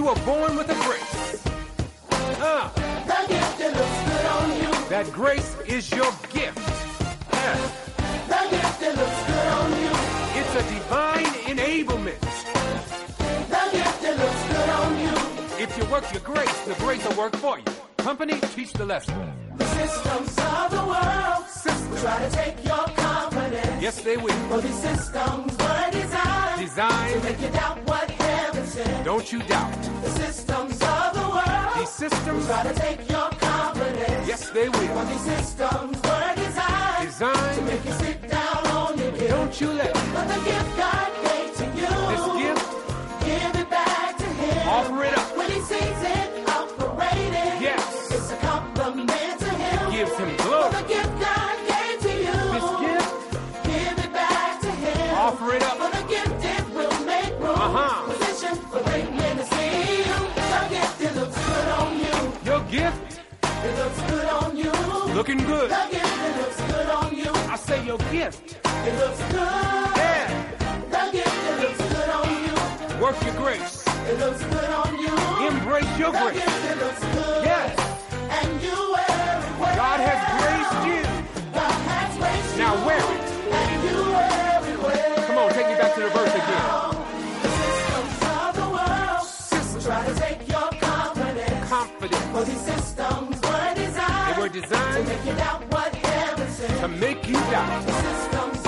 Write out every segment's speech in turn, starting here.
You were born with a grace. Ah. The gift that looks good on you. That grace is your gift. The gift that looks good on you. It's a divine enablement. Gift that looks good on you. If you work your grace, the grace will work for you. Company, teach the lesson. The systems of the world System. will try to take your confidence. Yes, they will. For these systems were designed to make you doubt what. Don't you doubt. The systems of the world These systems, try to take your confidence. yes, they will. these systems were designed to make you sit down on your guilt. don't you let But the gift God gave to you, this gift looking good. The gift it looks good on you. I say your gift. It looks good. Yeah. It looks good on you. Work your grace. It looks good on you. Embrace your grace. it looks good. Yes. And you wear it. God has graced you. God has graced Now you. wear it. And you wear it. Come on, take me back to the verse again. The systems of the world try to take your confidence. Confidence. To make you doubt.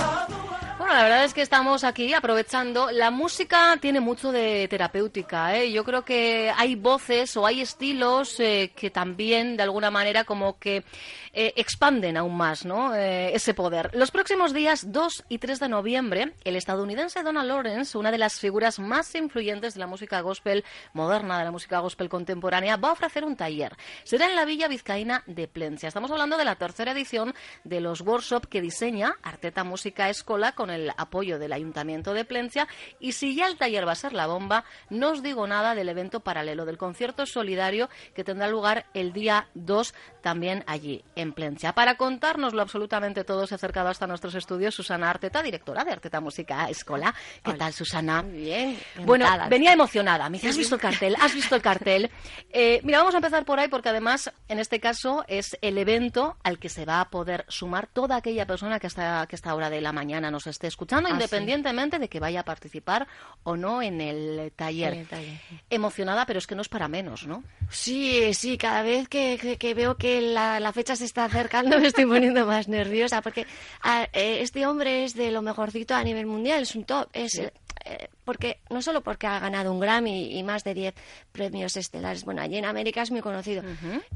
La verdad es que estamos aquí aprovechando. La música tiene mucho de terapéutica, ¿eh? Yo creo que hay voces o hay estilos eh, que también, de alguna manera, como que eh, expanden aún más, ¿no? Eh, ese poder. Los próximos días 2 y 3 de noviembre, el estadounidense Donald Lawrence, una de las figuras más influyentes de la música gospel moderna, de la música gospel contemporánea, va a ofrecer un taller. Será en la Villa Vizcaína de Plencia. Estamos hablando de la tercera edición de los workshops que diseña Arteta Música Escola con el apoyo del Ayuntamiento de Plencia. Y si ya el taller va a ser la bomba, no os digo nada del evento paralelo, del concierto solidario que tendrá lugar el día 2 también allí, en Plencia. Para contárnoslo absolutamente todo, se ha acercado hasta nuestros estudios Susana Arteta, directora de Arteta Música Escola. ¿Qué tal, Susana? Muy bien. Bueno, encantada. venía emocionada. Me dice, ¿has visto el cartel? ¿Has visto el cartel? Eh, mira, vamos a empezar por ahí porque además, en este caso, es el evento al que se va a poder sumar toda aquella persona que hasta, que esta hora de la mañana nos esté escuchando, Ah, independientemente de que vaya a participar o no en el taller. En el taller. Emocionada, pero es que no es para menos, ¿no? Sí, sí, cada vez que, que- que veo que la, la fecha se está acercando me estoy poniendo más nerviosa porque a- eh, este hombre es de lo mejorcito a nivel mundial, es un top, es eh, porque no solo porque ha ganado un Grammy y más de 10 premios estelares, bueno, allí en América es muy conocido,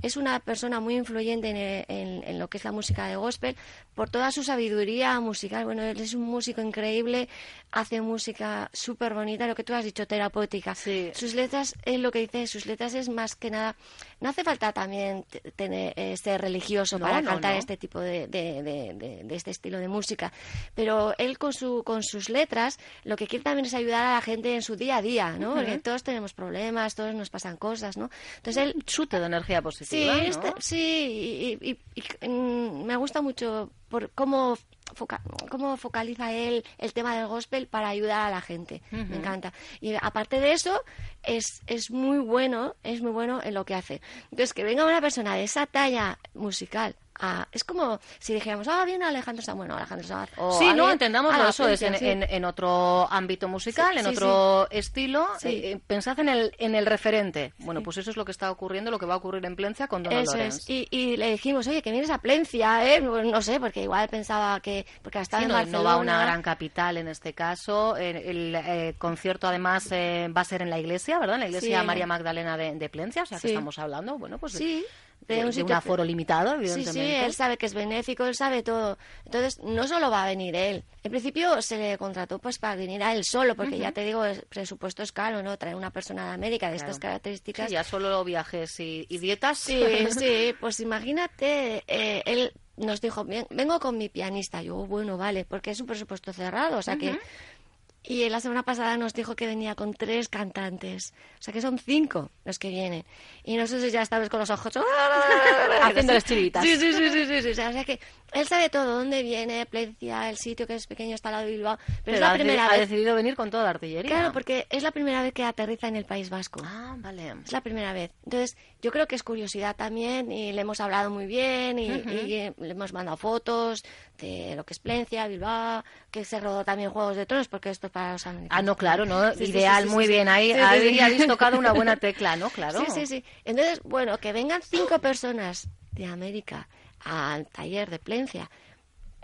es una persona muy influyente en, eh, en- en lo que es la música de gospel por toda su sabiduría musical, bueno, él es un músico increíble, hace música súper bonita, lo que tú has dicho, terapéutica. Sí. Sus letras, es lo que dice, sus letras es más que nada, no hace falta también tener, eh, ser religioso No, para no, cantar no. este tipo de, de- de- de- de este estilo de música, pero él con, su, con sus letras lo que quiere también es ayudar a la gente en su día a día, ¿no? Porque todos tenemos problemas, todos nos pasan cosas, ¿no? Entonces él Chute de energía Sí, positiva, ¿no? este- sí, y, y- y- mm, me gusta mucho por cómo, foca- cómo focaliza él el tema del gospel para ayudar a la gente. Me encanta. Y aparte de eso, es, es muy bueno, es muy bueno en lo que hace. Entonces, que venga una persona de esa talla musical. A- es como si dijéramos, ah, viene Alejandro Sanz, bueno, Alejandro Sanz. o Sí, no, la eso es en, en- en otro ámbito musical, Sí, en sí, otro estilo. Sí. Eh, eh, pensad en el, en el referente. Bueno, pues eso es lo que está ocurriendo, lo que va a ocurrir en Plencia con Donald Eso es. Y, y le dijimos, oye, que vienes a Plencia, ¿eh? Pues No sé, porque igual pensaba que... Porque en no, Barcelona. no va a una gran capital en este caso. El, el, eh, concierto además eh, va a ser en la iglesia, ¿verdad? En la iglesia. María Magdalena de, de Plencia, o sea que estamos hablando, bueno, pues Sí, de, de un, aforo limitado, Sí, evidentemente. sí, él sabe que es benéfico, él sabe todo. Entonces, no solo va a venir él. En principio se le contrató pues para venir a él solo, porque ya te digo, el presupuesto es caro, ¿no? Traer una persona de América de estas características. Sí, ya solo viajes y, y dietas. Sí, sí, pues imagínate, eh, él nos dijo, "Ven- vengo con mi pianista. Yo, bueno, vale, porque es un presupuesto cerrado, o sea que... Y la semana pasada nos dijo que venía con tres cantantes. O sea que son cinco los que vienen. Y nosotros ya estamos con los ojos. Haciéndoles chiritas. Sí, sí, sí, sí, sí. O sea, que él sabe todo, dónde viene, Plencia, el sitio que es pequeño está al lado de Bilbao. Pero, es la ha, primera ha vez. decidido venir con toda la artillería. Claro, porque es la primera vez que aterriza en el País Vasco. Ah, vale. Es la primera vez. Entonces, yo creo que es curiosidad también y le hemos hablado muy bien y, le hemos mandado fotos de lo que es Plencia, Bilbao, que se rodó también Juegos de Tronos, porque esto es para los americanos. Ah, no, claro, no, Sí, ideal, sí, sí, muy bien. Ahí, ahí habéis tocado una buena tecla, ¿no? Claro. Sí, sí, sí. Entonces, bueno, que vengan cinco personas de América al taller de Plencia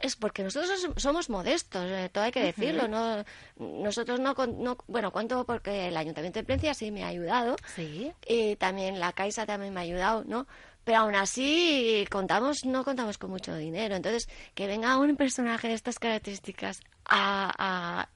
es porque nosotros som- somos modestos, eh, todo hay que decirlo. no Nosotros no, con- no... Bueno, cuento porque el Ayuntamiento de Plencia sí me ha ayudado Sí. y también la Caixa también me ha ayudado, ¿no? Pero aún así contamos, no contamos con mucho dinero. Entonces, que venga un personaje de estas características a, a,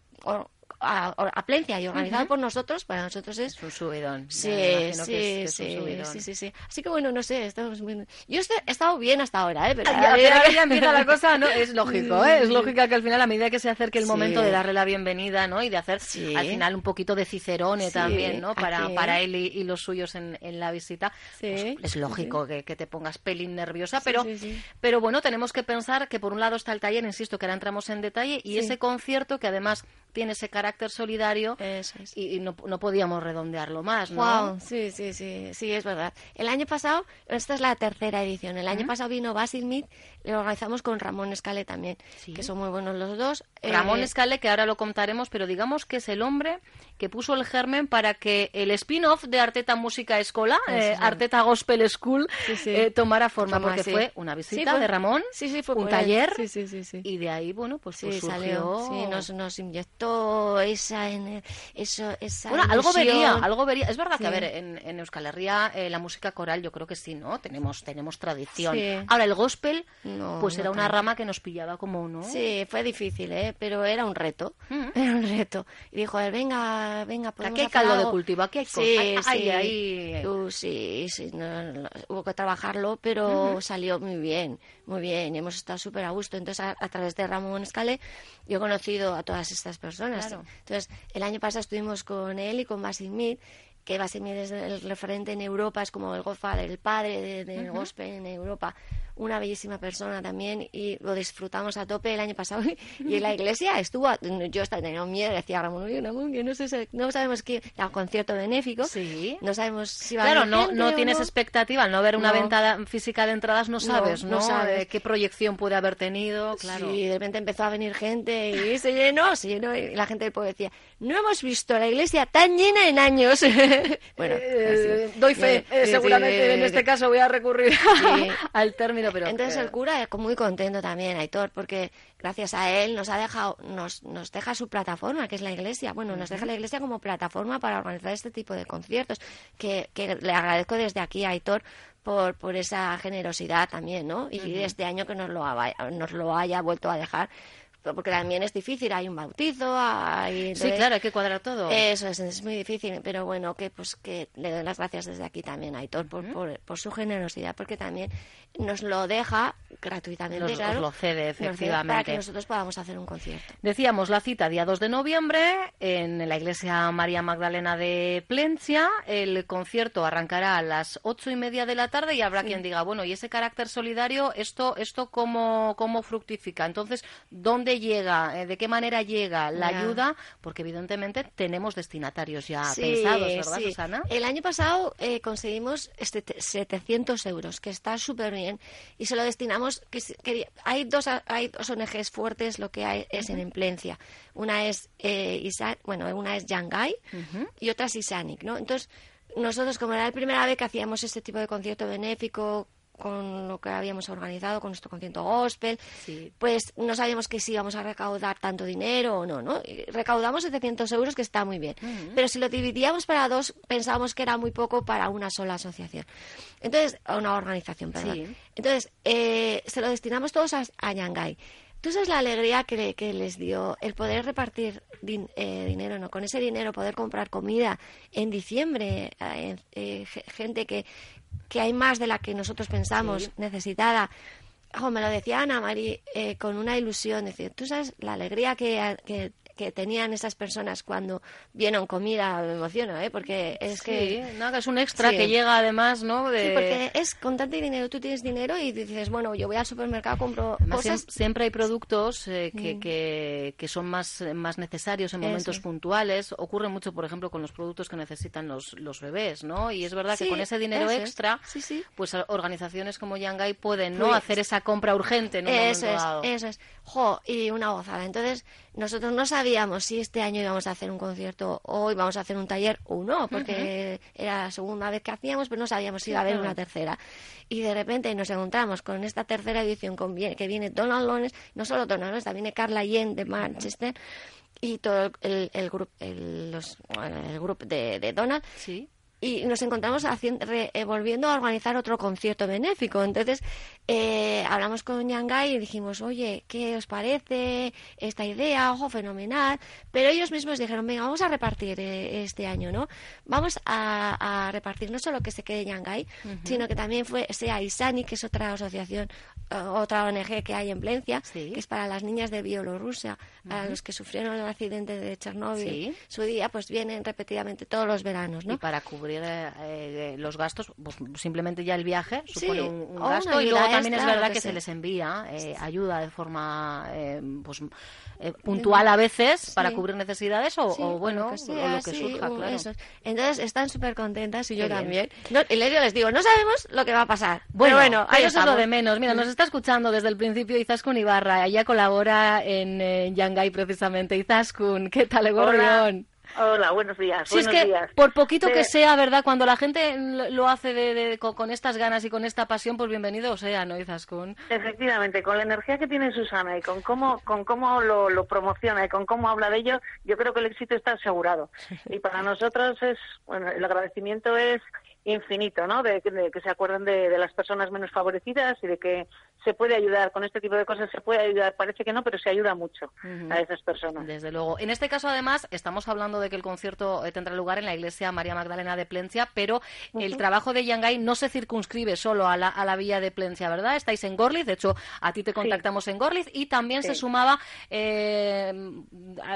a, a Plencia y organizado por nosotros, para nosotros es Es un subidón. Sí, sí, que es- que es un sí, subidón. sí, sí, sí. Así que bueno, no sé, estamos muy... Yo he estado bien hasta ahora, ¿eh? Pero, Ya, pero ahora ya empieza la cosa, ¿no? Es lógico, ¿eh? Es lógica que al final, a medida que se acerque el Sí. momento de darle la bienvenida, ¿no? Y de hacer, Sí. al final, un poquito de cicerone Sí, también, ¿no? Para, para él y, y los suyos en, en la visita. Sí, pues es lógico que, que te pongas pelín nerviosa, pero, sí, sí. pero bueno, tenemos que pensar que por un lado está el taller, insisto, que ahora entramos en detalle, y Sí. ese concierto que además tiene ese carácter solidario Eso es. y, y no, no podíamos redondearlo más, ¿no? Wow, sí, sí, sí, sí, es verdad. El año pasado, esta es la tercera edición, el año pasado vino Basil Mead, lo organizamos con Ramón Escale también, Sí. que son muy buenos los dos. Ramón Eh, Escale, que ahora lo contaremos, pero digamos que es el hombre que puso el germen para que el spin-off de Arteta Música Escola, eh, es. Arteta Gospel School, Sí, sí. eh, tomara forma, Toma, porque sí. fue una visita fue- de Ramón, un taller, y de ahí, bueno, pues, Sí, pues surgió... salió, sí, nos, nos inyectó esa, ener- eso, esa Bueno, algo vería, algo vería. Es verdad que, a ver, en, en Euskal Herria eh, la música coral yo creo que sí, ¿no? Tenemos, tenemos tradición. Sí. Ahora, el gospel, No, pues no era una tanto. rama que nos pillaba como, ¿no? Sí, fue difícil, ¿eh? pero era un reto. Mm. Era un reto. Y dijo, él, venga, venga, podemos Aquí hay caldo de algo". cultivo, aquí hay Sí. Uh, sí, sí, no, hubo que trabajarlo, pero salió muy bien, muy bien. Y hemos estado súper a gusto. Entonces, a, a través de Ramón Escale, yo he conocido a todas estas personas. Claro. Entonces, el año pasado estuvimos con él y con Basil Mead, que Basil Mead es el referente en Europa, es como el Godfather, el padre de- del gospel en Europa. Una bellísima persona también y lo disfrutamos a tope el año pasado. Y en la iglesia estuvo, yo estaba teniendo miedo, decía Ramón, "Oye, Ramón, que no, sé, no sabemos qué, era un concierto benéfico. Sí. No sabemos si va a Claro, no, gente no tienes no. expectativa, al no ver una No. venta física de entradas no sabes, ¿no? sabes. Qué proyección puede haber tenido, claro. Sí, de repente empezó a venir gente y se llenó, se llenó y la gente del pueblo decía, no hemos visto la iglesia tan llena en años. bueno, Eh, doy fe, eh, seguramente en este caso voy a recurrir al término, pero Entonces el cura es muy contento también, Aitor, porque gracias a él nos ha dejado, nos, nos deja su plataforma, que es la iglesia. Bueno, nos deja la iglesia como plataforma para organizar este tipo de conciertos, que, que le agradezco desde aquí a Aitor por, por esa generosidad también, ¿no? Y este año que nos lo, haya- nos lo haya vuelto a dejar, porque también es difícil, hay un bautizo, hay... sí, claro, hay que cuadrar todo. eso es, es muy difícil, pero bueno, que pues que le doy las gracias desde aquí también a Aitor por, por, por su generosidad, porque también nos lo deja gratuitamente, Nos- lo cede, Nos cede Para efectivamente. que nosotros podamos hacer un concierto. Decíamos la cita día 2 de noviembre en la iglesia María Magdalena de Plencia. El concierto arrancará a las ocho y media de la tarde y habrá quien diga, bueno, y ese carácter solidario, ¿esto, esto cómo, cómo fructifica? Entonces, ¿dónde llega? Eh, ¿De qué manera llega la Ya. ayuda? Porque evidentemente tenemos destinatarios ya Sí, pensados, ¿verdad, sí. Susana? El año pasado eh, conseguimos este, te- 700 euros, que está súper bien, y se lo destinamos. Que, hay, dos, hay dos ONGs fuertes, lo que hay es en Emplencia. Una es eh, Isa- bueno, una es Yangai y otra es Isanic, ¿no? Entonces, nosotros, como era la primera vez que hacíamos este tipo de concierto benéfico, con lo que habíamos organizado, con nuestro concierto gospel, Sí. pues no sabíamos que si íbamos a recaudar tanto dinero o no, ¿no? Y recaudamos 700 euros, que está muy bien. Pero si lo dividíamos para dos, pensábamos que era muy poco para una sola asociación. Entonces, a una organización, perdón. Sí. Entonces, eh, se lo destinamos todos a, a Yangai. Tú sabes la alegría que, le- que les dio el poder repartir din- eh, dinero, ¿no? Con ese dinero poder comprar comida en diciembre, eh, eh, ge- gente que, que hay más de la que nosotros pensamos necesitada. Ojo, me lo decía Ana Mari eh, con una ilusión, decir, tú sabes la alegría que, que, que tenían esas personas cuando vieron comida, me emociono, ¿eh? Porque es que... No, que es un extra Sí. que llega además, ¿no? De... Sí, porque es con tanto dinero, tú tienes dinero y dices, bueno, yo voy al supermercado, compro Además, cosas... siem- siempre hay productos eh, que, que, que son más, eh, más necesarios en Eso. momentos puntuales. Ocurre mucho, por ejemplo, con los productos que necesitan los, los bebés, ¿no? Y es verdad que con ese dinero eso extra, pues organizaciones como Yangai pueden, ¿no? Pues, Hacer esa compra urgente en un Eso es, dado. eso es. Jo, y una gozada. Entonces, nosotros no sabíamos si este año íbamos a hacer un concierto o íbamos a hacer un taller o no, porque era la segunda vez que hacíamos, pero no sabíamos si iba a haber una tercera. Y de repente nos encontramos con esta tercera edición con, que viene Donald Lones, no solo Donald Lones, también viene Carla Yen de Manchester y todo el, el grupo el, los- el grupo de, de Donald Sí. Y nos encontramos haciendo, re- eh, volviendo a organizar otro concierto benéfico. Entonces, eh, hablamos con Yangai y dijimos, oye, ¿qué os parece esta idea? Ojo, fenomenal. Pero ellos mismos dijeron, venga, vamos a repartir eh, este año, ¿no? Vamos a, a repartir no solo que se quede Yangai, sino que también fue, sea Isani, que es otra asociación, eh, otra ONG que hay en Plencia, Sí. que es para las niñas de Bielorrusia, a los que sufrieron el accidente de Chernóbil. Sí. Su día, pues vienen repetidamente todos los veranos, ¿no? Y para cubrir eh, eh, los gastos, pues simplemente ya el viaje supone Sí, un, un o una gasto y luego también es verdad que, que se les envía eh, ayuda de forma eh, pues puntual a veces para Sí. cubrir necesidades o, o bueno que o sea, lo que sí, surja, o claro. eso. Entonces están súper contentas y yo Qué también. No, y les- yo les digo, no sabemos lo que va a pasar. Bueno, pero bueno, ahí eso es lo de menos. Mira, nos está escuchando desde el principio Izaskun Ibarra. Ella colabora en eh, Yangai precisamente. Izaskun, ¿qué tal, Egorrión? Hola, buenos días. Si es buenos que días. por poquito que sea, ¿verdad? Cuando la gente lo lo hace de, de- con, con estas ganas y con esta pasión, pues bienvenido sea, ¿no, Izaskun? Efectivamente, con la energía que tiene Susana y con cómo, con cómo lo, lo promociona y con cómo habla de ello, yo creo que el éxito está asegurado. Y para nosotros es, bueno, el agradecimiento es infinito, ¿no? De, que- de que se acuerden de, de las personas menos favorecidas y de que se puede ayudar con este tipo de cosas, se puede ayudar. Parece que no, pero se ayuda mucho a esas personas. Desde luego. En este caso, además, estamos hablando de que el concierto eh, tendrá lugar en la iglesia María Magdalena de Plencia, pero el trabajo de Yangai no se circunscribe solo a la, a la villa de Plencia, ¿verdad? Estáis en Gorliz, de hecho, a ti te contactamos en Gorliz y también se sumaba eh,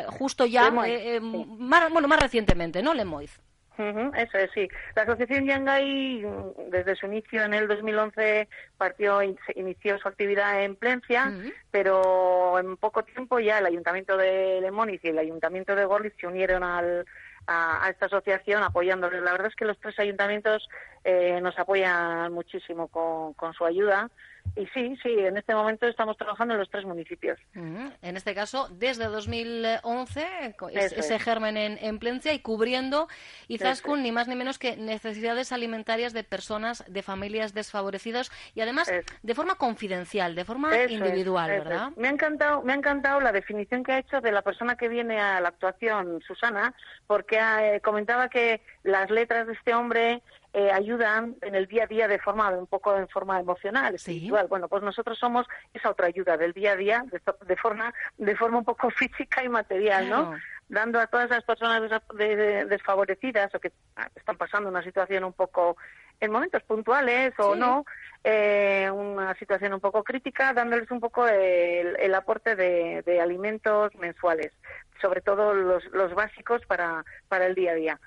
justo ya, Lemoiz, eh, eh, sí. más, bueno, más recientemente, ¿no, Lemoiz? Ujú, Eso es, sí. La Asociación Yangai, mm, desde su inicio en el 2011, partió inició su actividad en Plencia, pero en poco tiempo ya el Ayuntamiento de Lemoniz y el Ayuntamiento de Gorliz se unieron al, a, a esta asociación apoyándoles. La verdad es que los tres ayuntamientos eh, nos apoyan muchísimo con, con su ayuda. Y sí, sí, en este momento estamos trabajando en los tres municipios. En este caso, desde 2011, co- es- ese es. germen en, en Plencia y cubriendo, Izaskun, ni más ni menos que necesidades alimentarias de personas, de familias desfavorecidas y además de forma confidencial, de forma Eso individual, ¿verdad? Me ha encantado, me ha encantado la definición que ha hecho de la persona que viene a la actuación, Susana, porque eh, comentaba que las letras de este hombre eh, ayudan en el día a día de forma un poco en forma emocional, Sí. espiritual. Bueno, pues nosotros somos esa otra ayuda del día a día de, de forma de forma un poco física y material, ¿no? Dando a todas las personas desa- de- de- desfavorecidas o que están pasando una situación un poco en momentos puntuales o Sí. no, eh, una situación un poco crítica, dándoles un poco el, el aporte de, de alimentos mensuales, sobre todo los, los básicos para, para el día a día.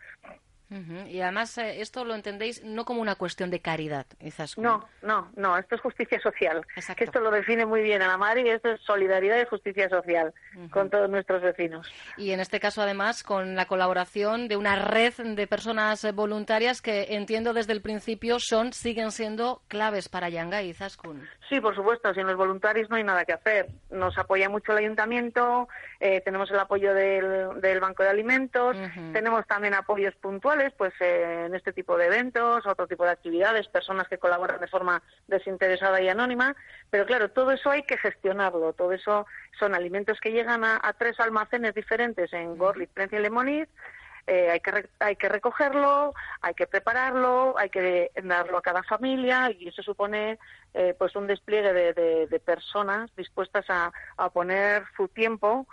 Y además eh, esto lo entendéis no como una cuestión de caridad, Izaskun. No, no, no, esto es justicia social. Exacto. Esto lo define muy bien a la madre y esto es solidaridad y justicia social con todos nuestros vecinos. Y en este caso, además, con la colaboración de una red de personas voluntarias que entiendo desde el principio son, siguen siendo claves para Yanga y Izaskun. Sí, por supuesto, sin los voluntarios no hay nada que hacer. Nos apoya mucho el ayuntamiento, eh, tenemos el apoyo del, del Banco de Alimentos, tenemos también apoyos puntuales pues eh, en este tipo de eventos, otro tipo de actividades, personas que colaboran de forma desinteresada y anónima, pero claro, todo eso hay que gestionarlo, todo eso son alimentos que llegan a, a tres almacenes diferentes en Gorlitz, Plencia y Lemoniz, eh, hay, que re- hay que recogerlo, hay que prepararlo, hay que darlo a cada familia y eso supone eh, pues un despliegue de, de- de personas dispuestas a, a poner su tiempo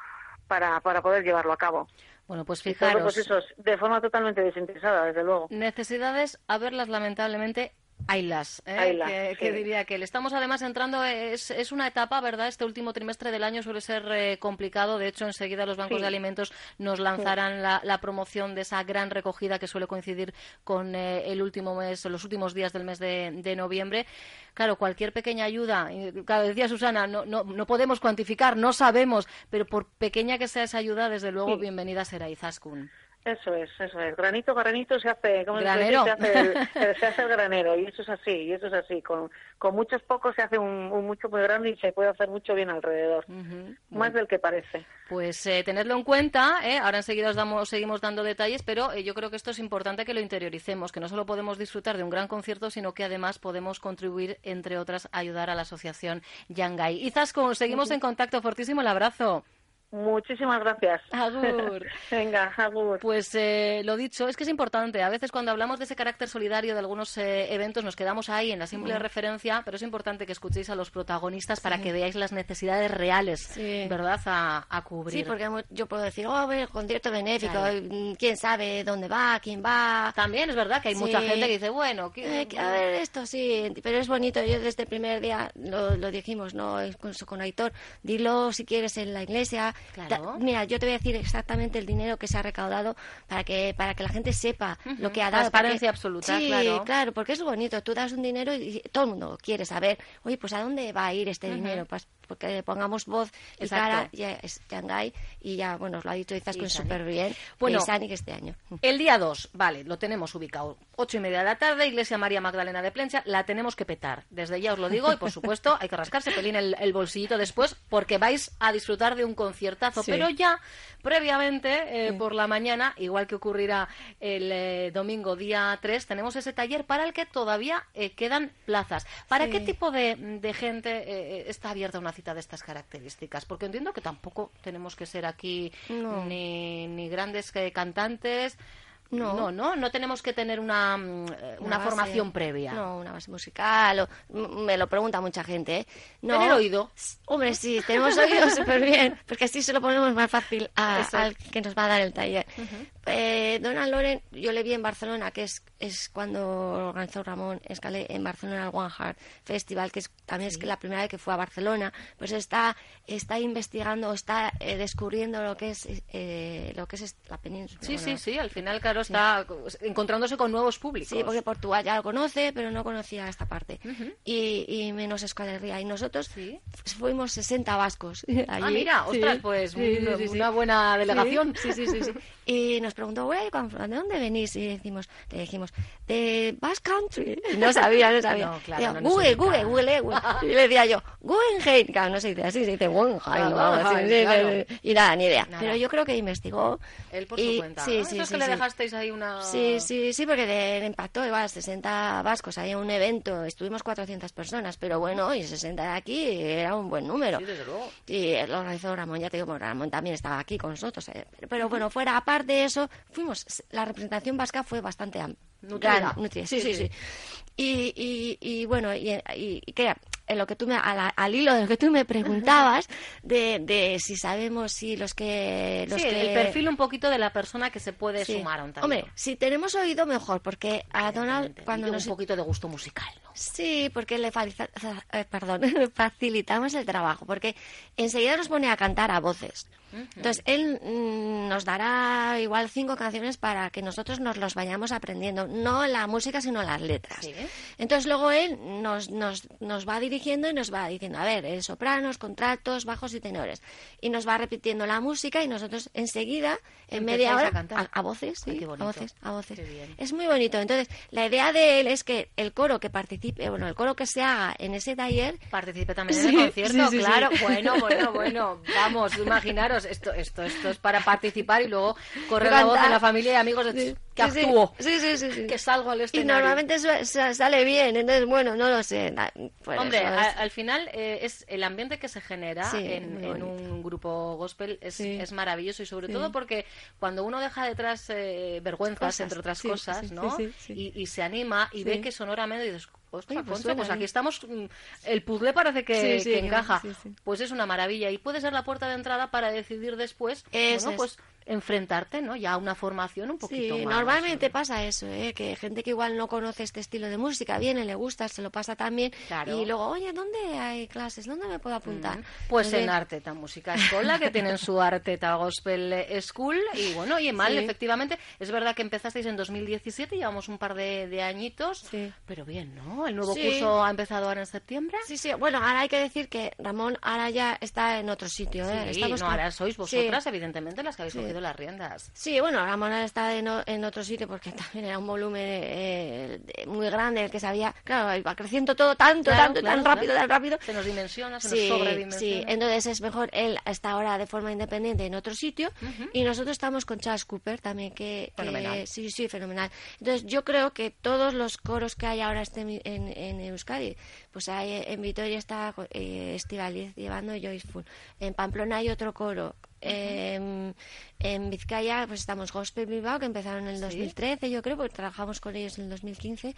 para, para poder llevarlo a cabo. Bueno, pues todo, fijaros, pues eso, de forma totalmente desinteresada, desde luego. necesidades, a verlas lamentablemente Ailas, ¿eh? Que, sí. que diría que le estamos además entrando, es, es una etapa, ¿verdad? Este último trimestre del año suele ser eh, complicado, de hecho enseguida los bancos Sí. de alimentos nos lanzarán la, la promoción de esa gran recogida que suele coincidir con eh, el último mes, los últimos días del mes de, de noviembre. Claro, cualquier pequeña ayuda, claro, decía Susana, no, no, no podemos cuantificar, no sabemos, pero por pequeña que sea esa ayuda, desde luego, bienvenida será Izaskun. Eso es, eso es. Granito, a granito se hace, ¿cómo? Granero. Se hace, el, se hace el granero y eso es así, y eso es así. Con, con muchos pocos se hace un, un mucho muy grande y se puede hacer mucho bien alrededor. Más del que parece. Pues eh, tenedlo en cuenta, ¿eh? ahora enseguida os damos, seguimos dando detalles, pero eh, yo creo que esto es importante que lo interioricemos, que no solo podemos disfrutar de un gran concierto, sino que además podemos contribuir, entre otras, a ayudar a la asociación Yangai. Izaskun, seguimos en contacto, fortísimo el abrazo. Muchísimas gracias. Agur. Venga, agur. Pues eh, lo dicho, es que es importante. A veces cuando hablamos de ese carácter solidario de algunos eh, eventos nos quedamos ahí en la simple referencia, pero es importante que escuchéis a los protagonistas para que veáis las necesidades reales, Sí. ¿verdad?, a, a cubrir. Sí, porque yo puedo decir, oh, a ver, concierto benéfico, Claro. mm, quién sabe dónde va, quién va. También es verdad que hay Sí. mucha gente que dice, bueno, ¿qué- Eh, a ver, esto sí, pero es bonito. Yo desde el primer día lo, lo dijimos, ¿no? Incluso con Aitor, dilo si quieres en la iglesia. Claro. mira, yo te voy a decir exactamente el dinero que se ha recaudado para que para que la gente sepa lo que ha dado. Transparencia porque- absoluta, sí, claro. porque es bonito. Tú das un dinero y todo el mundo quiere saber, oye, pues a dónde va a ir este dinero. Pues porque le pongamos voz y Exacto. cara ya es Shanghai y ya, bueno, os lo ha dicho Izas Y con Sani. súper bien. Bueno. y Sani que este año. El día 2, vale, lo tenemos ubicado. Ocho y media de la tarde, Iglesia María Magdalena de Plencha, la tenemos que petar. Desde ya os lo digo, y por supuesto hay que rascarse pelín el, el bolsillito después, porque vais a disfrutar de un conciertazo. Sí. Pero ya, previamente, eh, por la mañana, igual que ocurrirá el eh, domingo día 3, tenemos ese taller para el que todavía eh, quedan plazas. ¿Para Sí. qué tipo de, de gente está abierta una cita de estas características? Porque entiendo que tampoco tenemos que ser aquí No. ni, ni grandes eh, cantantes. No. no, no, no tenemos que tener una, mm, una, base- formación previa. No, una base musical. O, me lo pregunta mucha gente, ¿eh? No, Tener oído. Hombre, sí, tenemos oído súper bien, porque así se lo ponemos más fácil a- al que nos va a dar el taller. Eh, Donald Loren, yo le vi en Barcelona, que es, es cuando organizó Ramón Escalé en Barcelona el One Heart Festival, que es, también es la primera vez que fue a Barcelona, pues está, está investigando, está eh, descubriendo lo que es eh, lo que es la península. Sí, sí, Bueno, sí, al final, claro, está encontrándose con nuevos públicos. Sí, porque Portugal ya lo conoce, pero no conocía esta parte. y, y menos Escuadrería. Y nosotros Sí. fuimos 60 vascos. Ah, allí. mira, Sí, ostras, pues sí, una, sí, sí, sí. una buena delegación. Sí, sí, sí, sí. Y nos preguntó, "Güey, ¿cuán- ¿de dónde venís? Y decimos, le dijimos, de Basque Country. No sabía, no sabía. No, claro, Digo, no Google. Google, Google, Google. Y le decía yo, Guggenheim. Claro, no se dice así, se dice Guggenheim. ¿no? Sí, claro. Y nada, ni idea. Nada. Pero yo creo que investigó. Él por y- su cuenta. Sí, sí, Eso es sí, que le dejasteis ahí una... Sí, sí, sí, porque le, impactó igual 60 vascos, había un evento, estuvimos 400 personas, pero bueno, y 60 de aquí era un buen número. Sí, desde luego. Y lo organizó Ramón, ya te digo, Ramón también estaba aquí con nosotros. eh, Pero, pero bueno, fuera, aparte de eso, fuimos, la representación vasca fue bastante am- Nutrida. gran, nutrida, Sí, Sí, sí, sí. sí. Y, y, y bueno, y, y, y que en lo que tú me, a la- al hilo de lo que tú me preguntabas, de, de si sabemos si los que... Los Sí, que el perfil un poquito de la persona que se puede Sí. sumar a un taller. Hombre, si tenemos oído mejor, porque a Donald cuando nos... un poquito de gusto musical, ¿no? Sí, porque le eh, perdón, facilitamos el trabajo, porque enseguida nos pone a cantar a voces. Entonces, él mm, nos dará igual cinco canciones para que nosotros nos los vayamos aprendiendo, no la música, sino las letras. Sí. Entonces, luego él nos, nos, nos va dirigiendo y nos va diciendo, a ver, eh, sopranos, contratos, bajos y tenores. Y nos va repitiendo la música y nosotros enseguida, en media a hora, cantar. a, voces, Ay, sí, qué a voces, a voces. Es muy bonito. Entonces, la idea de él es que el coro que participe, bueno, el coro que se haga en ese taller, Participe también en el concierto, sí, claro. Bueno, bueno, bueno. Vamos, imaginaros, esto, esto, esto es para participar y luego correr la voz en la familia y amigos de Sí, que sí, actúo, Sí, sí, sí, sí. que salgo al Y escenario. normalmente su- sa- sale bien, entonces, bueno, no lo sé. na- Hombre, eso a- es- al final eh, es el ambiente que se genera Sí, en, un grupo gospel es, Sí. es maravilloso y sobre Sí. todo porque cuando uno deja detrás eh, vergüenzas, Cosas, entre otras sí, cosas, sí, ¿no? sí, sí, sí. Y, y se anima y Sí. ve que sonoramente dices, Ostras, Oye, pues Concha, pues aquí estamos. mm, El puzzle parece que, Sí, sí, que que- encaja. sí. Pues es una maravilla y puede ser la puerta de entrada para decidir después, Eso bueno, es. pues enfrentarte, ¿no? Ya a una formación un poquito Sí, más. normalmente pasa eso, ¿eh? que gente que igual no conoce este estilo de música viene, le gusta, se lo pasa también Claro. y luego, oye, ¿dónde hay clases? ¿Dónde me puedo apuntar? Pues en bien, Arteta Música Escola, que tienen su Arteta Gospel School. Y bueno, y mal, efectivamente. Es verdad que empezasteis en 2017, llevamos un par de, de añitos. Sí. Pero bien, ¿no? El nuevo Sí. curso ha empezado ahora en septiembre. Sí, sí, bueno, ahora hay que decir que Ramón ahora ya está en otro sitio. ¿eh? Sí, Estamos no, con- ahora sois Sí. vosotras, evidentemente, las que habéis Sí. cogido las riendas. Sí, bueno, Ramón ahora está en, otro sitio porque también era un volumen eh, muy grande el que sabía. Claro, iba creciendo todo tanto, Claro, tanto, claro, tan rápido, claro. tan rápido. Se nos dimensiona, se Sí, nos sí, sobredimensiona. entonces es mejor, él está ahora de forma independiente en otro sitio y nosotros estamos con Charles Cooper también, que, que- Fenomenal. sí, sí, fenomenal. Entonces yo creo que todos los coros que hay ahora este, en, en Euskadi, pues hay, en Vitoria está eh, Estivaliz llevando Joyful, en Pamplona hay otro coro, en, en Vizcaya pues estamos Gospel Bilbao, que empezaron en el 2013 yo creo, porque trabajamos con ellos en el 2015.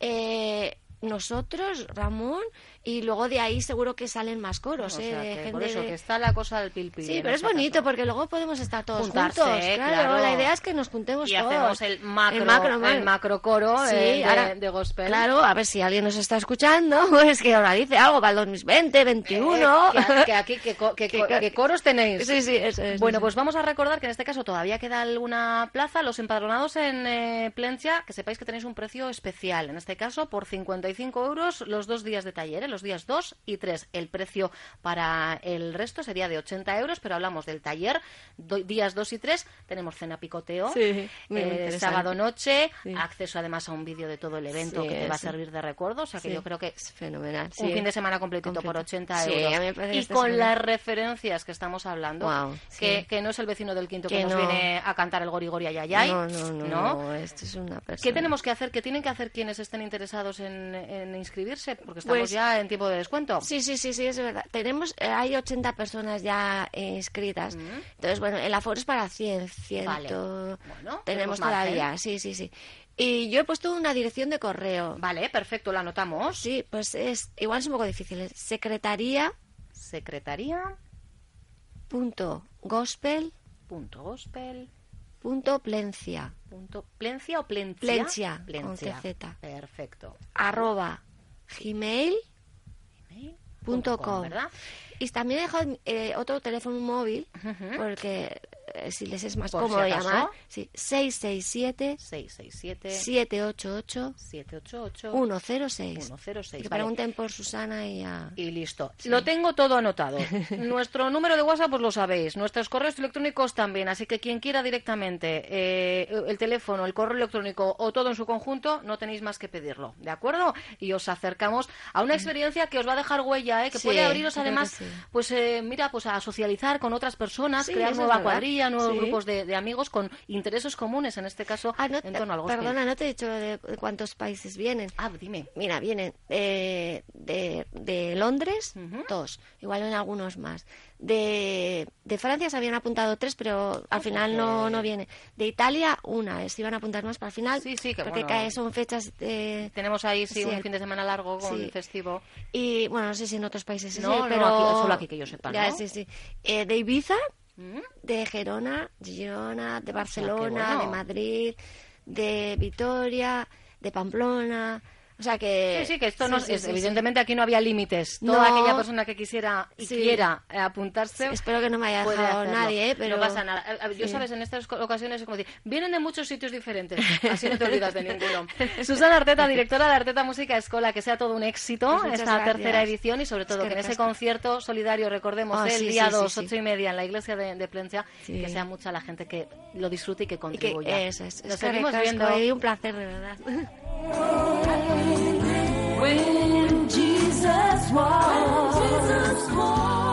Eh, nosotros, Ramón, y luego de ahí seguro que salen más coros, O ¿eh? sea, de que por eso, de- que está la cosa del pil pil Sí, pero es bonito caso. porque luego podemos estar todos Juntarse, juntos. claro. Claro, la idea es que nos juntemos Y todos. hacemos el macro, el macro, macro, coro Sí, eh, de, ahora- de gospel. Claro, a ver si alguien nos está escuchando, pues que organice algo para el 2020, 21. Eh, que, que aquí, que, que, Que- co- que coros tenéis. Sí, sí, eso es. Bueno, pues vamos a recordar que en este caso todavía queda alguna plaza. Los empadronados en eh, Plencia, que sepáis que tenéis un precio especial. En este caso, por 55 euros los dos días de taller, ¿eh? los días 2 y 3. El precio para el resto sería de 80 euros, pero hablamos del taller, do- días 2 y 3. Tenemos cena picoteo, Sí, eh, sábado noche, Sí. acceso además a un vídeo de todo el evento Sí, que te va a servir de recuerdo. O sea que yo creo que es fenomenal. un fin de semana completito por Completo. 80 Sí, euros. y está con las referencias que estamos hablando, que, no es el vecino del quinto que, Que nos no. viene a cantar el gori gori ayayay. No, no, no, no, esto es una persona. ¿Qué tenemos que hacer? ¿Qué tienen que hacer quienes estén interesados en, en inscribirse? Porque estamos Pues- ya en tiempo de descuento. Sí, sí, sí, sí, es verdad. Tenemos, eh, hay 80 personas ya eh, inscritas. Entonces, bueno, el aforo es para 100, 100. Vale. Bueno, tenemos tenemos margen. todavía, sí, sí, sí. Y yo he puesto una dirección de correo. Vale, perfecto, lo anotamos. Sí, pues es, igual es un poco difícil. Secretaría Secretaría punto gospel punto gospel punto plencia punto plencia o plencia Plencia, con plencia TZ. perfecto arroba gmail punto com. ¿verdad? Y también he dejado eh, otro teléfono móvil, porque eh, si les es más Por cómodo si llamar, sí, 667 667 788 788 106. 106. Que vale. pregunten por Susana y a... Y listo. Lo tengo todo anotado. Nuestro número de WhatsApp, pues lo sabéis. Nuestros correos electrónicos también. Así que quien quiera directamente eh, el teléfono, el correo electrónico o todo en su conjunto, no tenéis más que pedirlo. ¿De acuerdo? Y os acercamos a una experiencia que os va a dejar huella, ¿eh? que Sí, puede abriros además, sí. pues eh, mira, pues a socializar con otras personas, crear nueva verdad. Nuevos Sí. grupos de, de amigos con intereses comunes, en este caso, Ah, no, en torno al gospel. perdona, no te he dicho de, de cuántos países vienen. Ah, dime. Mira, vienen eh, de, de Londres, dos, igual en algunos más. De, de Francia se habían apuntado tres, pero al final no, no viene. De Italia, una, eh, se iban a apuntar más para el final, Sí, sí, que porque bueno. cae- son fechas de... Tenemos ahí, sí, Sí, un fin de semana largo con sí. festivo. Y bueno, no sé si en otros países es No, no, pero... aquí- solo aquí que yo sepa, Ya, ¿no? sí, sí. Eh, de Ibiza. De Gerona, Girona, de qué Barcelona, bueno. de Madrid, de Vitoria, de Pamplona. O sea que. Sí, sí, que esto no sí, es, sí, sí. evidentemente aquí no había límites. No. Toda aquella persona que quisiera y quiera eh, apuntarse. Espero que no me haya dejado nadie, ¿eh? pero. No pasa nada. A- Yo, sabes, en estas ocasiones es como decir, vienen de muchos sitios diferentes. Así no te olvidas de ninguno. Susana Arteta, directora de Arteta Música Escola, que sea todo un éxito Pues esta gracias. tercera edición y sobre todo Es que que en ese concierto solidario, recordemos, Ah, el día sí, sí, 2, sí. 8 y media en la iglesia de, de Plencia, que sea mucha la gente que lo disfrute y que Y que contribuya. eso es. Nos es seguimos viendo. y un placer, de verdad. When Jesus walks. When Jesus walks.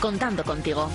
Contando contigo.